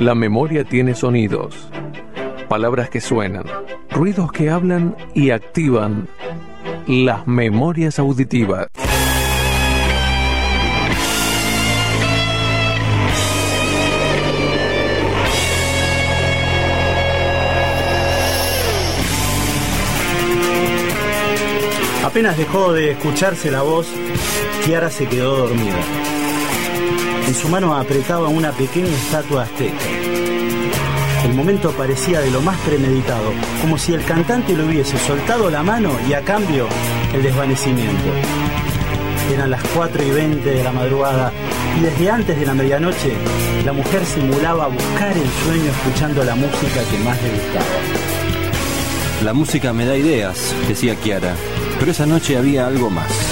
La memoria tiene sonidos, palabras que suenan, ruidos que hablan y activan las memorias auditivas. Apenas dejó de escucharse la voz, Kiara se quedó dormida. En su mano apretaba una pequeña estatua azteca. El momento parecía de lo más premeditado, como si el cantante le hubiese soltado la mano y a cambio el desvanecimiento. Eran las 4 y 20 de la madrugada y desde antes de la medianoche la mujer simulaba buscar el sueño escuchando la música que más le gustaba. La música me da ideas, decía Kiara, pero esa noche había algo más.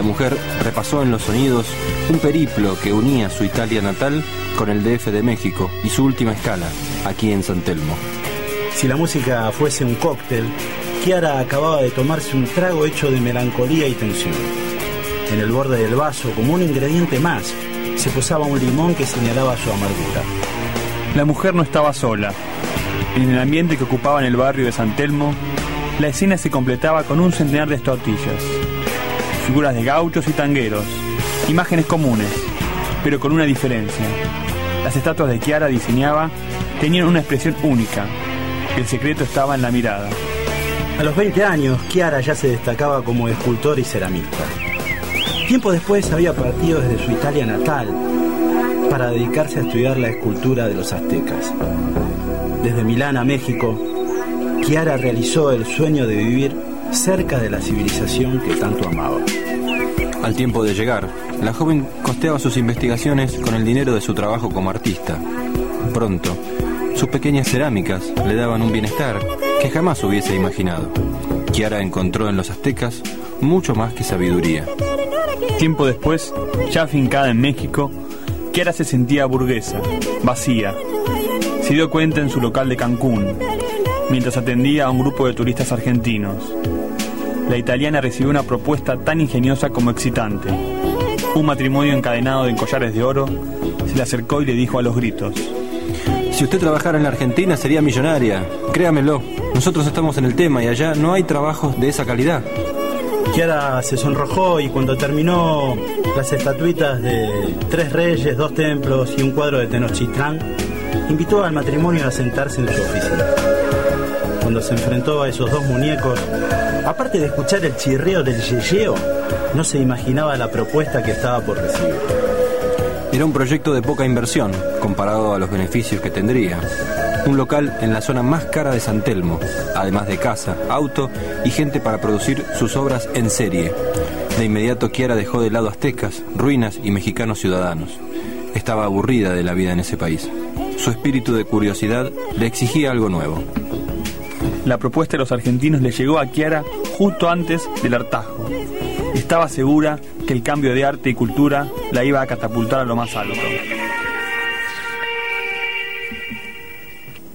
La mujer repasó en los sonidos un periplo que unía su Italia natal con el DF de México y su última escala, aquí en San Telmo. Si la música fuese un cóctel, Kiara acababa de tomarse un trago hecho de melancolía y tensión. En el borde del vaso, como un ingrediente más, se posaba un limón que señalaba su amargura. La mujer no estaba sola. En el ambiente que ocupaba en el barrio de San Telmo, la escena se completaba con un centenar de estortillas, figuras de gauchos y tangueros, imágenes comunes, pero con una diferencia. Las estatuas de Kiara diseñaba tenían una expresión única. El secreto estaba en la mirada. A los 20 años, Kiara ya se destacaba como escultor y ceramista. Tiempo después había partido desde su Italia natal para dedicarse a estudiar la escultura de los aztecas. Desde Milán a México, Kiara realizó el sueño de vivir cerca de la civilización que tanto amaba. Al tiempo de llegar, la joven costeaba sus investigaciones con el dinero de su trabajo como artista. Pronto, sus pequeñas cerámicas le daban un bienestar que jamás hubiese imaginado. Kiara encontró en los aztecas mucho más que sabiduría. Tiempo después, ya afincada en México, Kiara se sentía burguesa, vacía. Se dio cuenta en su local de Cancún, mientras atendía a un grupo de turistas argentinos. La italiana recibió una propuesta tan ingeniosa como excitante. Un matrimonio encadenado en collares de oro se le acercó y le dijo a los gritos. Si usted trabajara en la Argentina sería millonaria, créamelo. Nosotros estamos en el tema y allá no hay trabajos de esa calidad. Kiara se sonrojó y cuando terminó las estatuitas de tres reyes, dos templos y un cuadro de Tenochtitlán, invitó al matrimonio a sentarse en su oficina. Cuando se enfrentó a esos dos muñecos, aparte de escuchar el chirreo del yeyeo, no se imaginaba la propuesta que estaba por recibir. Era un proyecto de poca inversión comparado a los beneficios que tendría. Un local en la zona más cara de San Telmo, además de casa, auto y gente para producir sus obras en serie. De inmediato Kiara dejó de lado aztecas, ruinas y mexicanos ciudadanos. Estaba aburrida de la vida en ese país. Su espíritu de curiosidad le exigía algo nuevo. La propuesta de los argentinos le llegó a Kiara justo antes del hartazgo. Estaba segura que el cambio de arte y cultura la iba a catapultar a lo más alto.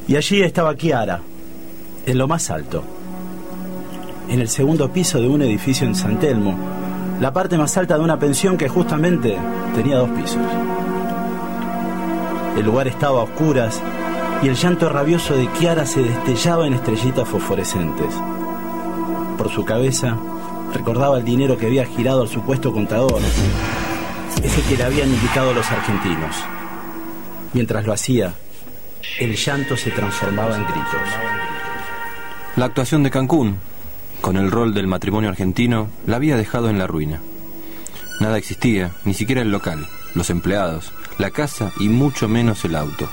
Y allí estaba Kiara, en lo más alto, en el segundo piso de un edificio en San Telmo, la parte más alta de una pensión que justamente tenía dos pisos. El lugar estaba a oscuras y el llanto rabioso de Kiara se destellaba en estrellitas fosforescentes. Por su cabeza recordaba el dinero que había girado al supuesto contador, ese que le habían indicado los argentinos. Mientras lo hacía, el llanto se transformaba en gritos. La actuación de Cancún, con el rol del matrimonio argentino, la había dejado en la ruina. Nada existía, ni siquiera el local, los empleados, la casa y mucho menos el auto.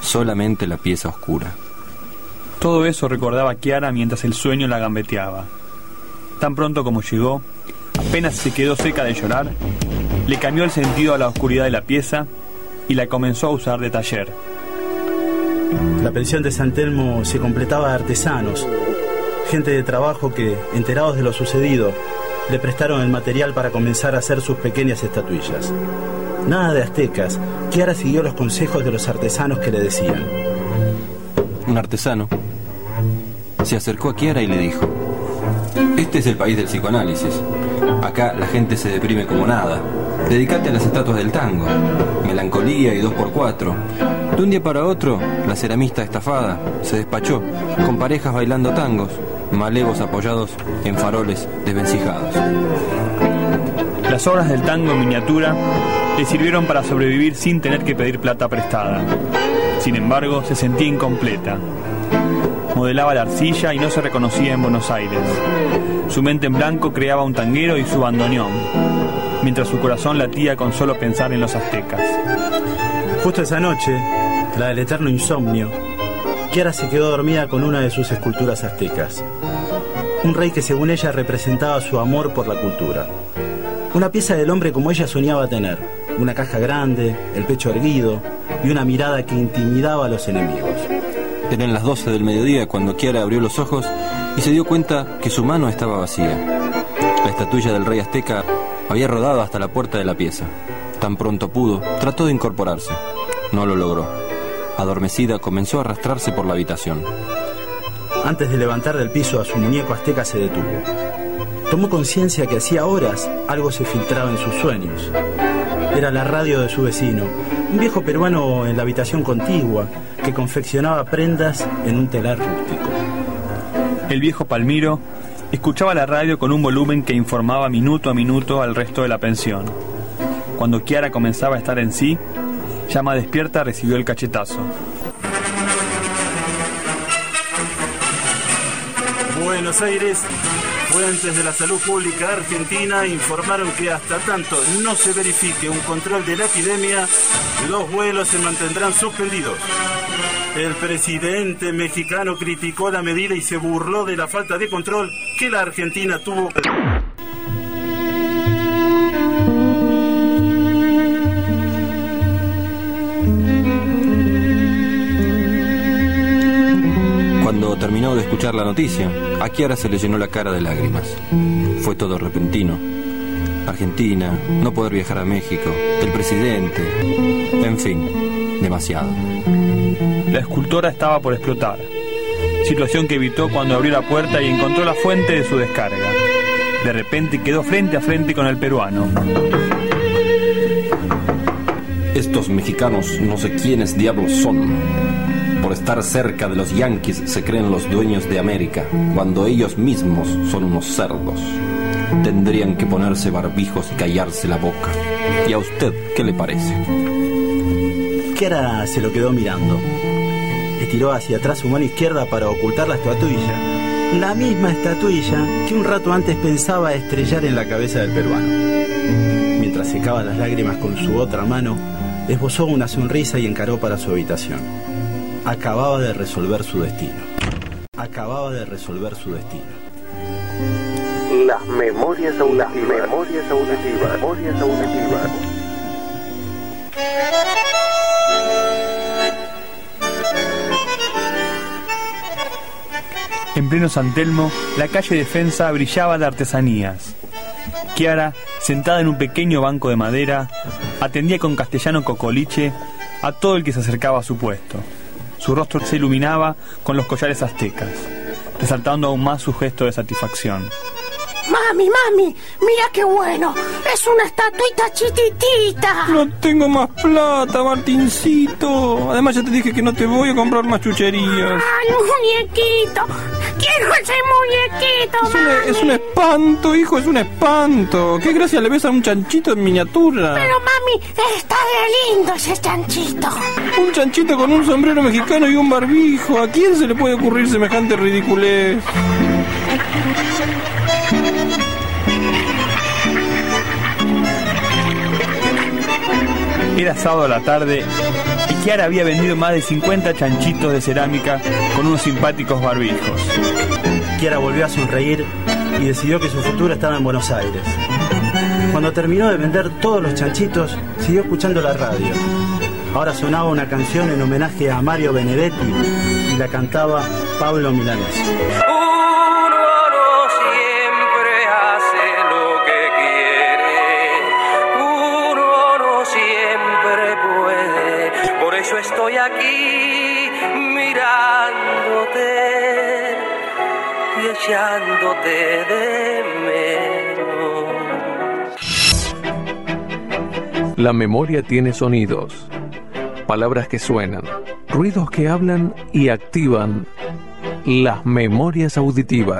Solamente la pieza oscura. Todo eso recordaba Kiara mientras el sueño la gambeteaba. Tan pronto como llegó, apenas se quedó seca de llorar, le cambió el sentido a la oscuridad de la pieza y la comenzó a usar de taller. La pensión de San Telmo se completaba de artesanos, gente de trabajo que, enterados de lo sucedido, le prestaron el material para comenzar a hacer sus pequeñas estatuillas. Nada de aztecas, Kiara siguió los consejos de los artesanos que le decían. Un artesano se acercó a Kiara y le dijo, este es el país del psicoanálisis. Acá la gente se deprime como nada. Dedicate a las estatuas del tango. Melancolía y dos por cuatro. De un día para otro, la ceramista estafada se despachó, con parejas bailando tangos, malevos apoyados en faroles desvencijados. Las obras del tango en miniatura le sirvieron para sobrevivir sin tener que pedir plata prestada. Sin embargo, se sentía incompleta. Modelaba la arcilla y no se reconocía en Buenos Aires. Su mente en blanco creaba un tanguero y su bandoneón, mientras su corazón latía con solo pensar en los aztecas. Justo esa noche, la del eterno insomnio, Kiara se quedó dormida con una de sus esculturas aztecas. Un rey que según ella representaba su amor por la cultura. Una pieza del hombre como ella soñaba tener. Una caja grande, el pecho erguido y una mirada que intimidaba a los enemigos. Eran las 12 del mediodía cuando Kiara abrió los ojos y se dio cuenta que su mano estaba vacía. La estatuilla del rey azteca había rodado hasta la puerta de la pieza. Tan pronto pudo, trató de incorporarse. No lo logró. Adormecida, comenzó a arrastrarse por la habitación. Antes de levantar del piso a su muñeco azteca se detuvo. Tomó conciencia que hacía horas algo se filtraba en sus sueños. Era la radio de su vecino, un viejo peruano en la habitación contigua que confeccionaba prendas en un telar rústico. El viejo Palmiro escuchaba la radio con un volumen que informaba minuto a minuto al resto de la pensión. Cuando Kiara comenzaba a estar en sí, llama despierta recibió el cachetazo. Buenos Aires, fuentes de la salud pública argentina informaron que hasta tanto no se verifique un control de la epidemia, los vuelos se mantendrán suspendidos. El presidente mexicano criticó la medida y se burló de la falta de control que la Argentina tuvo. De escuchar la noticia, a Kiara se le llenó la cara de lágrimas. Fue todo repentino. Argentina, no poder viajar a México, el presidente, en fin, demasiado. La escultora estaba por explotar, situación que evitó cuando abrió la puerta y encontró la fuente de su descarga. De repente quedó frente a frente con el peruano. Estos mexicanos no sé quiénes diablos son. Por estar cerca de los yanquis se creen los dueños de América, cuando ellos mismos son unos cerdos. Tendrían que ponerse barbijos y callarse la boca. ¿Y a usted qué le parece? Kiara se lo quedó mirando. Estiró hacia atrás su mano izquierda para ocultar la estatuilla. La misma estatuilla que un rato antes pensaba estrellar en la cabeza del peruano. Mientras secaba las lágrimas con su otra mano, esbozó una sonrisa y encaró para su habitación. Acababa de resolver su destino. Acababa de resolver su destino. Las memorias auditivas. Memorias auditivas. Memorias auditivas. En pleno San Telmo, la calle Defensa brillaba de artesanías. Kiara, sentada en un pequeño banco de madera, atendía con castellano cocoliche a todo el que se acercaba a su puesto. Su rostro se iluminaba con los collares aztecas, resaltando aún más su gesto de satisfacción. Mami, mami, mira qué bueno. Es una estatuita chiquitita. No tengo más plata, Martincito. Además ya te dije que no te voy a comprar más chucherías. Ay, muñequito. Quiero ese muñequito, Es un, mami. es un espanto, hijo, es un espanto. ¿Qué gracia le ves a un chanchito en miniatura? Pero mami, está de lindo ese chanchito. Un chanchito con un sombrero mexicano y un barbijo. ¿A quién se le puede ocurrir semejante ridiculez? Era sábado a la tarde Kiara había vendido más de 50 chanchitos de cerámica con unos simpáticos barbijos. Kiara volvió a sonreír y decidió que su futuro estaba en Buenos Aires. Cuando terminó de vender todos los chanchitos, siguió escuchando la radio. Ahora sonaba una canción en homenaje a Mario Benedetti y la cantaba Pablo Milanés. Y echándote de menos. La memoria tiene sonidos, Palabras que suenan, ruidos que hablan y activan las memorias auditivas.